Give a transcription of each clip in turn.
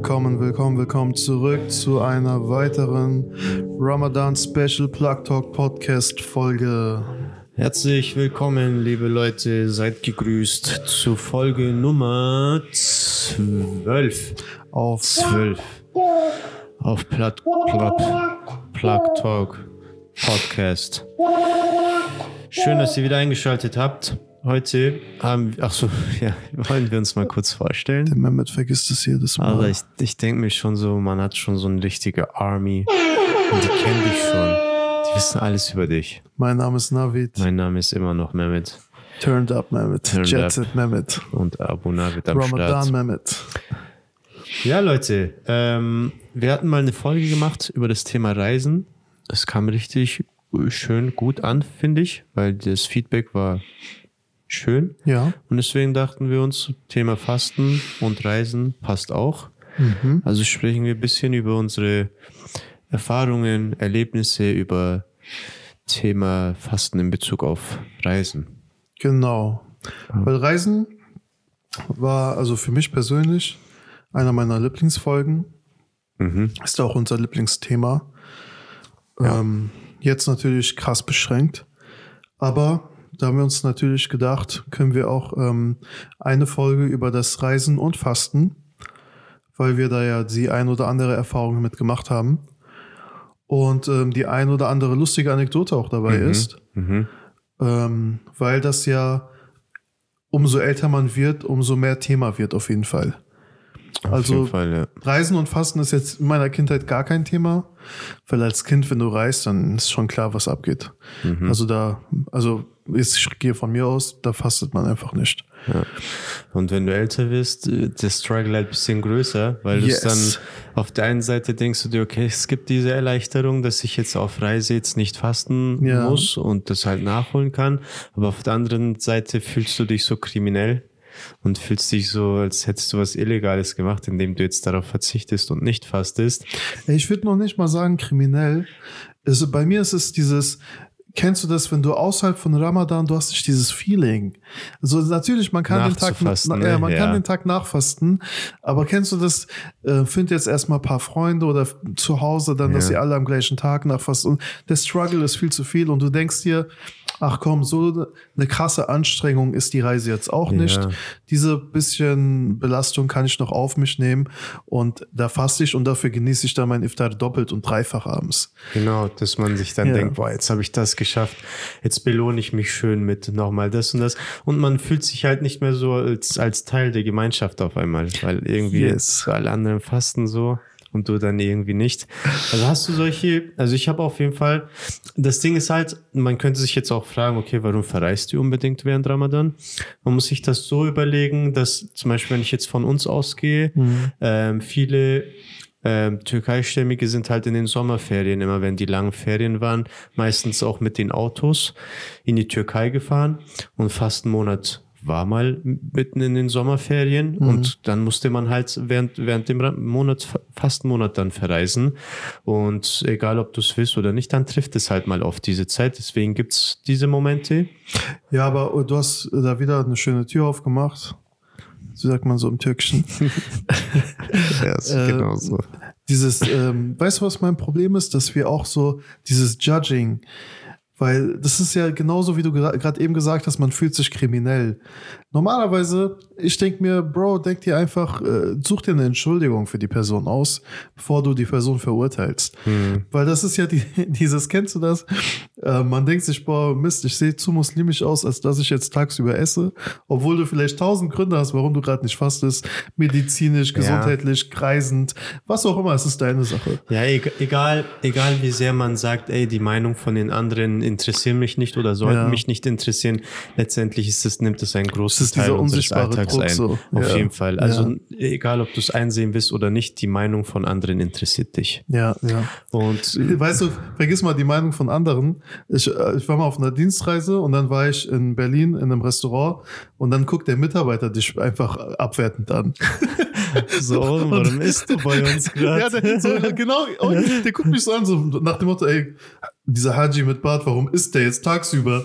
Willkommen, willkommen, willkommen zurück zu einer weiteren Ramadan Special Plug Talk Podcast Folge. Herzlich willkommen, liebe Leute, seid gegrüßt zu Folge Nummer 12. Auf 12. Auf Plug, Plug, Plug Talk Podcast. Schön, dass ihr wieder eingeschaltet habt. Heute haben wir, ach so, ja, wollen wir uns mal kurz vorstellen. Der Mehmet vergisst es jedes Mal. Aber ich, ich denke mir schon so, man hat schon so eine richtige Army und die kennen dich schon. Die wissen alles über dich. mein Name ist Navid. Mein Name ist immer noch Mehmet Turned up Mehmet. Turned Jet up. Set Mehmet. und Abu Navid am Ramadan Start. Mehmet. Ja, Leute, ähm, wir hatten mal eine Folge gemacht über das Thema Reisen. Es kam richtig schön gut an, finde ich, weil das Feedback war schön. Ja. Und deswegen dachten wir uns, Thema Fasten und Reisen passt auch. Mhm. Also sprechen wir ein bisschen über unsere Erfahrungen, Erlebnisse, über Thema Fasten in Bezug auf Reisen. Genau. Weil Reisen war also für mich persönlich einer meiner Lieblingsfolgen. Mhm. Ist auch unser Lieblingsthema. Ähm, jetzt natürlich krass beschränkt. Aber da haben wir uns natürlich gedacht, können wir auch ähm, eine Folge über das Reisen und Fasten, weil wir da ja die ein oder andere Erfahrung mit gemacht haben. Und ähm, die ein oder andere lustige Anekdote auch dabei ist. Mhm. Ähm, weil das ja, umso älter man wird, umso mehr Thema wird auf jeden Fall. Auf Also Fall, ja. Reisen und Fasten ist jetzt in meiner Kindheit gar kein Thema, weil als Kind, wenn du reist, dann ist schon klar, was abgeht. Mhm. Also da, also ich gehe von mir aus, da fastet man einfach nicht. Ja. Und wenn du älter wirst, äh, der Struggle halt ein bisschen größer, weil Yes. du dann auf der einen Seite denkst du dir, okay, es gibt diese Erleichterung, dass ich jetzt auf Reise jetzt nicht fasten Ja. muss und das halt nachholen kann. Aber auf der anderen Seite fühlst du dich so kriminell und fühlst dich so, als hättest du was Illegales gemacht, indem du jetzt darauf verzichtest und nicht fastest. Ich würde noch nicht mal sagen kriminell. Also bei mir ist es dieses, kennst du das, wenn du außerhalb von Ramadan, du hast nicht dieses Feeling. Also natürlich, man kann den Tag, na, ja, ne? man kann Ja. den Tag nachfasten, aber kennst du das, äh, find jetzt erstmal ein paar Freunde oder zu Hause dann, dass Ja. sie alle am gleichen Tag nachfasten und der Struggle ist viel zu viel und du denkst dir, ach komm, so eine krasse Anstrengung ist die Reise jetzt auch nicht. Ja. Diese bisschen Belastung kann ich noch auf mich nehmen und da faste ich und dafür genieße ich dann mein Iftar doppelt und dreifach abends. Genau, dass man sich dann Ja. denkt, boah, jetzt habe ich das geschafft, jetzt belohne ich mich schön mit nochmal das und das. Und man fühlt sich halt nicht mehr so als, als Teil der Gemeinschaft auf einmal, weil irgendwie Yes. alle anderen fasten so und du dann irgendwie nicht. Also hast du solche, also ich habe auf jeden Fall, das Ding ist halt, man könnte sich jetzt auch fragen, okay, warum verreist du unbedingt während Ramadan? Man muss sich das so überlegen, dass zum Beispiel, wenn ich jetzt von uns ausgehe, ähm, viele ähm, Türkeistämmige sind halt in den Sommerferien, immer wenn die langen Ferien waren, meistens auch mit den Autos in die Türkei gefahren und fast einen Monat war mal mitten in den Sommerferien und dann musste man halt während, während dem Monat, fast Monat dann verreisen und egal ob du es willst oder nicht, dann trifft es halt mal auf diese Zeit, deswegen gibt's diese Momente. Ja, aber du hast da wieder eine schöne Tür aufgemacht. So sagt man so im Türkischen. Ja, ist Äh, genau so. Dieses, ähm, weißt du, was mein Problem ist? Dass wir auch so dieses Judging, weil das ist ja genauso, wie du gerade eben gesagt hast, man fühlt sich kriminell. Normalerweise, ich denke mir, Bro, denk dir einfach, äh, such dir eine Entschuldigung für die Person aus, bevor du die Person verurteilst. Hm. Weil das ist ja die, dieses, kennst du das? Äh, man denkt sich, boah, Mist, ich sehe zu muslimisch aus, als dass ich jetzt tagsüber esse, obwohl du vielleicht tausend Gründe hast, warum du gerade nicht fastest, medizinisch, gesundheitlich, kreisend, was auch immer, es ist deine Sache. Ja, eg- egal, egal wie sehr man sagt, ey, die Meinung von den anderen interessieren mich nicht oder sollten Ja. mich nicht interessieren, letztendlich ist es, nimmt es einen großen Es Teil unseres Alltags Druck ein. so. Auf Ja. jeden Fall. Also Ja. egal, ob du es einsehen willst oder nicht, die Meinung von anderen interessiert dich. Ja, ja. Und Weißt du, vergiss mal die Meinung von anderen. Ich, äh, ich war mal auf einer Dienstreise und dann war ich in Berlin in einem Restaurant und dann guckt der Mitarbeiter dich einfach abwertend an. So, warum isst du bei uns gerade? Ja, der, so, genau, der guckt mich so an, so nach dem Motto, ey, dieser Haji mit Bart, warum isst der jetzt tagsüber?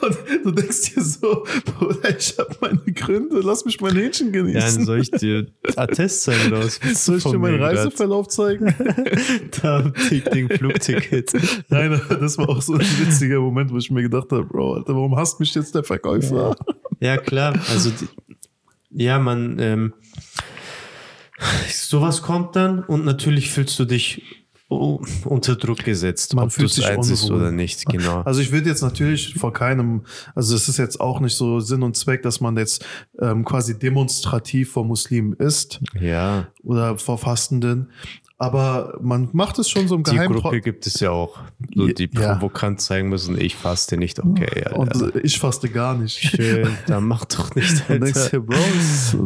Und du denkst dir so, Bruder, ich habe meine Gründe, lass mich mein Hähnchen Ja, dann genießen. soll ich dir Attest zeigen oder was? Soll ich dir meinen? Reiseverlauf zeigen? Da, Ding, Flugticket. Nein, das war auch so ein witziger Moment, wo ich mir gedacht habe, Bro, Alter, warum hasst mich jetzt der Verkäufer? Ja, klar. Also, die, ja, man, ähm, sowas kommt dann und natürlich fühlst du dich unter Druck gesetzt, Man ob fühlt sich einsehst unwohl. oder nicht. Genau. Also ich würde jetzt natürlich vor keinem, also es ist jetzt auch nicht so Sinn und Zweck, dass man jetzt ähm, quasi demonstrativ vor Muslimen ist ja, oder vor Fastenden. Aber man macht es schon so im die Geheimen. Gruppe gibt es ja auch, so die Ja. provokant zeigen müssen, ich faste nicht, okay. Alter. Und ich faste gar nicht. Schön, dann mach doch nicht, Und denkst Alter. dir, Bro, ist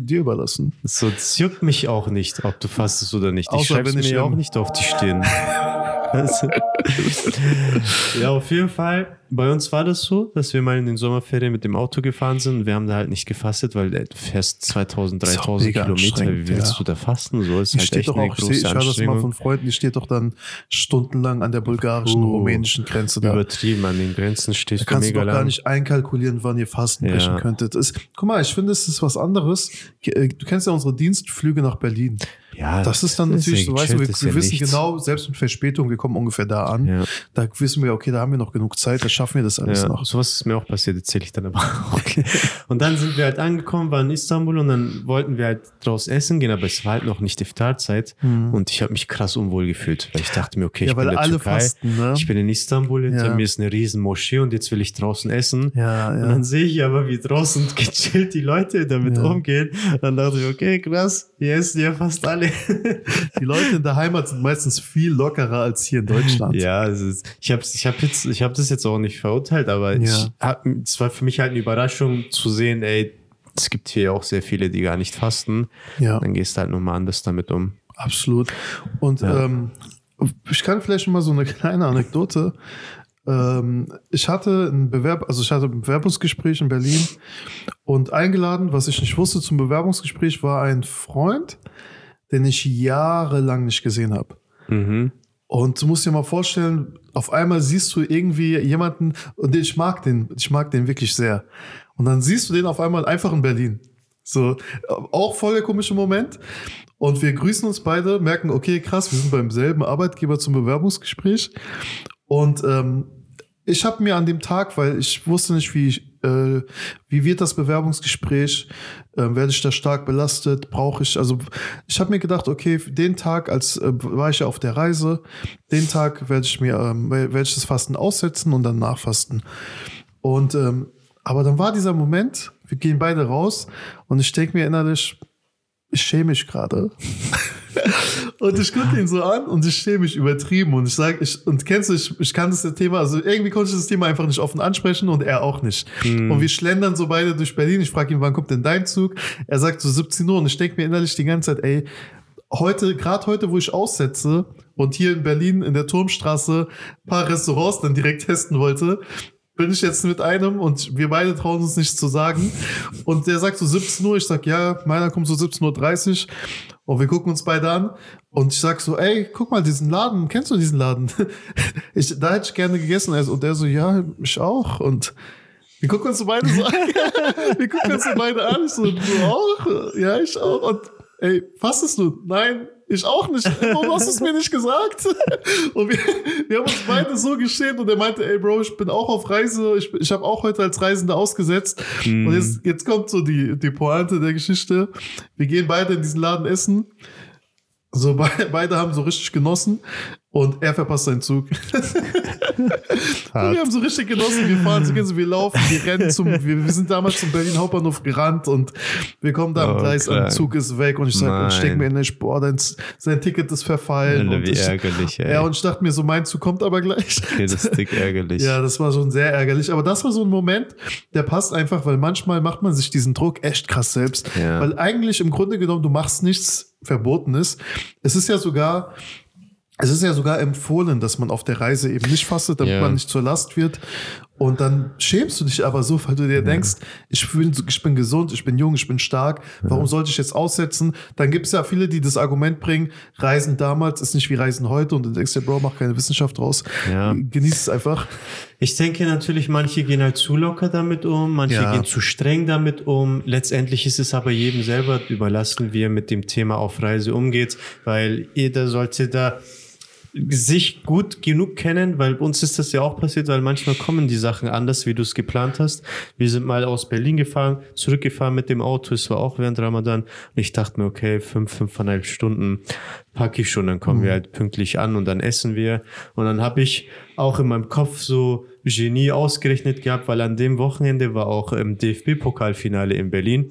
dir überlassen. So, juckt mich auch nicht, ob du fastest oder nicht. Ich Außer schreib's wenn ich mir auch nicht auf die Stirn. Ja, auf jeden Fall. Bei uns war das so, dass wir mal in den Sommerferien mit dem Auto gefahren sind. Wir haben da halt nicht gefastet, weil du fährst 2000, Ist auch 3000 mega Kilometer. Wie willst ja. du da fasten? So ist Die halt steht echt doch eine auch, ich, große seh- ich höre das mal von Freunden, die steht doch dann stundenlang an der bulgarischen, Uh, rumänischen Grenze da. Übertrieben, an den Grenzen Da stehst du kannst du doch gar nicht einkalkulieren, wann ihr Fasten Ja. brechen könntet. Es, guck mal, ich finde, es ist was anderes. Äh, Du kennst ja unsere Dienstflüge nach Berlin. Ja, Das ist dann ja natürlich, so weißt du, wir, ist wir ja wissen nichts. genau, selbst mit Verspätung, wir kommen ungefähr da an. Ja. Da wissen wir, okay, da haben wir noch genug Zeit, da schaffen wir das alles Ja, noch. sowas ist mir auch passiert, erzähle ich dann aber auch. Und dann sind wir halt angekommen, waren in Istanbul und dann wollten wir halt draus essen gehen, aber es war halt noch nicht Iftarzeit und ich habe mich krass unwohl gefühlt, weil ich dachte mir, okay, Mhm. Ja, ich weil bin in der alle Türkei, fasten, ne? ich bin in Istanbul, hinter Ja. mir ist eine riesen Moschee und jetzt will ich draußen essen. Ja, Und ja. dann sehe ich aber, wie draußen gechillt die Leute damit Ja. umgehen. Dann dachte ich, okay, krass, hier essen ja fast alle. Die Leute in der Heimat sind meistens viel lockerer als hier in Deutschland. Ja, ist, ich habe ich hab jetzt, ich habe das jetzt auch nicht verurteilt, aber Ja. hab, es war für mich halt eine Überraschung zu sehen, ey, es gibt hier auch sehr viele, die gar nicht fasten. Ja. Dann gehst du halt nochmal anders damit um. Absolut. Und Ja. ähm, ich kann vielleicht mal so eine kleine Anekdote. Ähm, ich hatte ein Bewerb, also ich hatte ein Bewerbungsgespräch in Berlin und eingeladen, was ich nicht wusste zum Bewerbungsgespräch, war ein Freund, den ich jahrelang nicht gesehen habe. Mhm. Und du musst dir mal vorstellen, auf einmal siehst du irgendwie jemanden, und ich mag den, ich mag den wirklich sehr. Und dann siehst du den auf einmal einfach in Berlin. So, auch voll der komische Moment. Und wir grüßen uns beide, merken, okay, krass, wir sind beim selben Arbeitgeber zum Bewerbungsgespräch. Und ähm, ich habe mir an dem Tag, weil ich wusste nicht, wie, ich, äh, wie wird das Bewerbungsgespräch, äh, werde ich da stark belastet, brauche ich, also ich habe mir gedacht, okay, den Tag, als äh, war ich ja auf der Reise, den Tag werde ich mir, ähm, werde ich das Fasten aussetzen und dann nachfasten. Und ähm, aber dann war dieser Moment, wir gehen beide raus und ich denke mir innerlich, ich schäme mich gerade. und ich gucke ihn so an und ich schäme mich übertrieben und ich sage, ich, und kennst du, ich, ich kann das Thema, also irgendwie konnte ich das Thema einfach nicht offen ansprechen und er auch nicht. Und wir schlendern so beide durch Berlin. Ich frage ihn, wann kommt denn dein Zug? Er sagt so 17 Uhr und ich denke mir innerlich die ganze Zeit, ey, heute, gerade heute, wo ich aussetze und hier in Berlin in der Turmstraße ein paar Restaurants dann direkt testen wollte, bin ich jetzt mit einem und wir beide trauen uns nichts zu sagen. Und der sagt so 17 Uhr, ich sag, ja, meiner kommt so 17.30 Uhr. Und wir gucken uns beide an und ich sag so, ey, guck mal, diesen Laden, kennst du diesen Laden? Ich, da hätte ich gerne gegessen. Und der so, ja, ich auch. Und wir gucken uns so beide so an. Wir gucken uns so beide an. Ich so, du auch? Ja, ich auch. Und ey, fastest du? Nein, ich auch nicht. Warum hast du es mir nicht gesagt? Und wir, wir haben uns beide so geschämt und er meinte, ey Bro, ich bin auch auf Reise. Ich, ich habe auch heute als Reisender ausgesetzt. Und jetzt, jetzt kommt so die, die Pointe der Geschichte. Wir gehen beide in diesen Laden essen. So, be beide haben so richtig genossen und er verpasst seinen Zug. Wir haben so richtig genossen, wir fahren so, wir laufen, wir rennen zum, wir, wir sind damals zum Berlin Hauptbahnhof gerannt und wir kommen da am Oh, Gleis an, klar. Zug ist weg und ich sag, und ich denke mir Nein. nicht, boah, dein, sein Ticket ist verfallen. Und wie ich, ärgerlich, ey. ja, und ich dachte mir so, mein Zug kommt aber gleich. Okay, das ist dick ärgerlich. Ja, das war schon sehr ärgerlich. Aber das war so ein Moment, der passt einfach, weil manchmal macht man sich diesen Druck echt krass selbst. Ja. Weil eigentlich im Grunde genommen, du machst nichts Verbotenes. Es ist ja sogar, es ist ja sogar empfohlen, dass man auf der Reise eben nicht fastet, damit Ja. man nicht zur Last wird. Und dann schämst du dich aber so, weil du dir denkst, ich bin, ich bin gesund, ich bin jung, ich bin stark, warum sollte ich jetzt aussetzen? Dann gibt es ja viele, die das Argument bringen, Reisen damals ist nicht wie Reisen heute und du denkst dir, Bro, mach keine Wissenschaft draus. Ja. Genieß es einfach. Ich denke natürlich, manche gehen halt zu locker damit um, manche Ja. gehen zu streng damit um. Letztendlich ist es aber jedem selber überlassen, wie er mit dem Thema auf Reise umgeht, weil jeder sollte da sich gut genug kennen, weil uns ist das ja auch passiert, weil manchmal kommen die Sachen anders, wie du es geplant hast. Wir sind mal aus Berlin gefahren, zurückgefahren mit dem Auto, es war auch während Ramadan. Und ich dachte mir, okay, fünf, fünfeinhalb Stunden packe ich schon, dann kommen wir halt pünktlich an und dann essen wir. Und dann habe ich auch in meinem Kopf so Genie ausgerechnet gehabt, weil an dem Wochenende war auch im DFB-Pokalfinale in Berlin.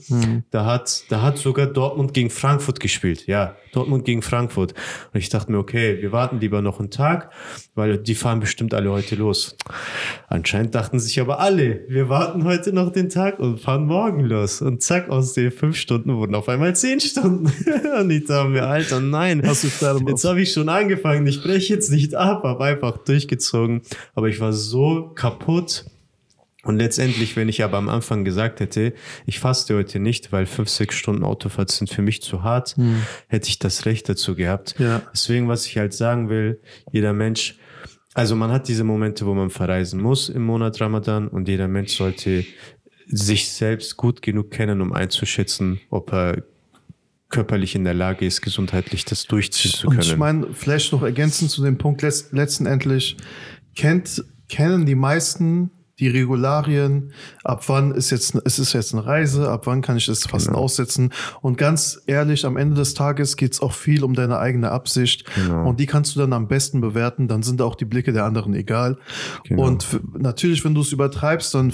Da hat, da hat sogar Dortmund gegen Frankfurt gespielt. Ja, Dortmund gegen Frankfurt. Und ich dachte mir, okay, wir warten lieber noch einen Tag, weil die fahren bestimmt alle heute los. Anscheinend dachten sich aber alle, wir warten heute noch den Tag und fahren morgen los. Und zack, aus den fünf Stunden wurden auf einmal zehn Stunden. und ich dachte mir, Alter, nein. Jetzt habe ich schon angefangen, ich breche jetzt nicht ab, habe einfach durchgezogen. Aber ich war so kaputt. Und letztendlich, wenn ich aber am Anfang gesagt hätte, ich faste heute nicht, weil fünf, sechs Stunden Autofahrt sind für mich zu hart, hätte ich das Recht dazu gehabt. Ja. Deswegen, was ich halt sagen will, jeder Mensch, also man hat diese Momente, wo man verreisen muss im Monat Ramadan und jeder Mensch sollte sich selbst gut genug kennen, um einzuschätzen, ob er körperlich in der Lage ist, gesundheitlich das durchziehen zu Und können. ich meine, vielleicht noch ergänzend zu dem Punkt, letzt, letztendlich kennt, kennen die meisten die Regularien, ab wann ist jetzt, es ist jetzt eine Reise, ab wann kann ich das Fasten Genau. aussetzen. Und ganz ehrlich, am Ende des Tages geht es auch viel um deine eigene Absicht. Genau. Und die kannst du dann am besten bewerten, dann sind auch die Blicke der anderen egal. Genau. Und natürlich, wenn du es übertreibst, dann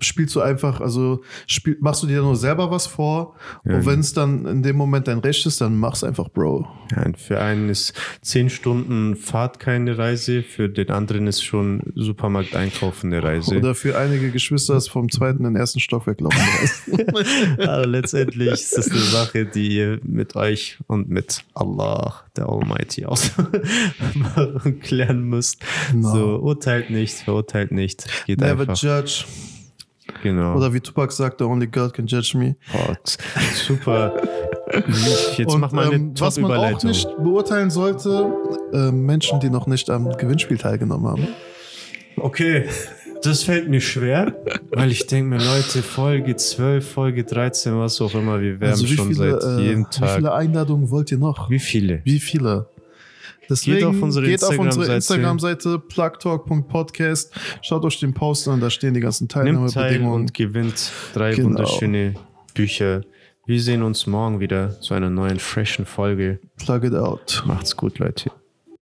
spielst du einfach, also spiel, machst du dir nur selber was vor. Und wenn es dann in dem Moment dein Recht ist, dann mach's einfach, Bro. Ja, für einen ist zehn Stunden Fahrt keine Reise, für den anderen ist schon Supermarkt einkaufen eine Reise. Oder für einige Geschwister ist vom zweiten in den ersten Stock weglaufen. Aber letztendlich ist das eine Sache, die ihr mit euch und mit Allah, der Almighty, aus klären müsst. Genau. So, urteilt nicht, verurteilt nicht. Geht Never einfach. judge. Genau. Oder wie Tupac sagte, only God can judge me. Oh, super. Jetzt Und, mach mal eine ähm, was man auch nicht beurteilen sollte, ähm, Menschen, die noch nicht am Gewinnspiel teilgenommen haben. Okay, das fällt mir schwer, weil ich denke mir, Leute, Folge 12, Folge 13, was auch immer, wir werden Also wie schon viele, seit äh, jedem wie Tag. viele Einladungen wollt ihr noch? Wie viele? Wie viele? Deswegen Geht auf unsere Instagram-Seite. Instagram-Seite plugtalk.podcast. Schaut euch den Post an, da stehen die ganzen Nimmt teil Teilnahmebedingungen. und gewinnt drei Genau. wunderschöne Bücher. Wir sehen uns morgen wieder zu einer neuen, freshen Folge. Plug it out. Macht's gut, Leute.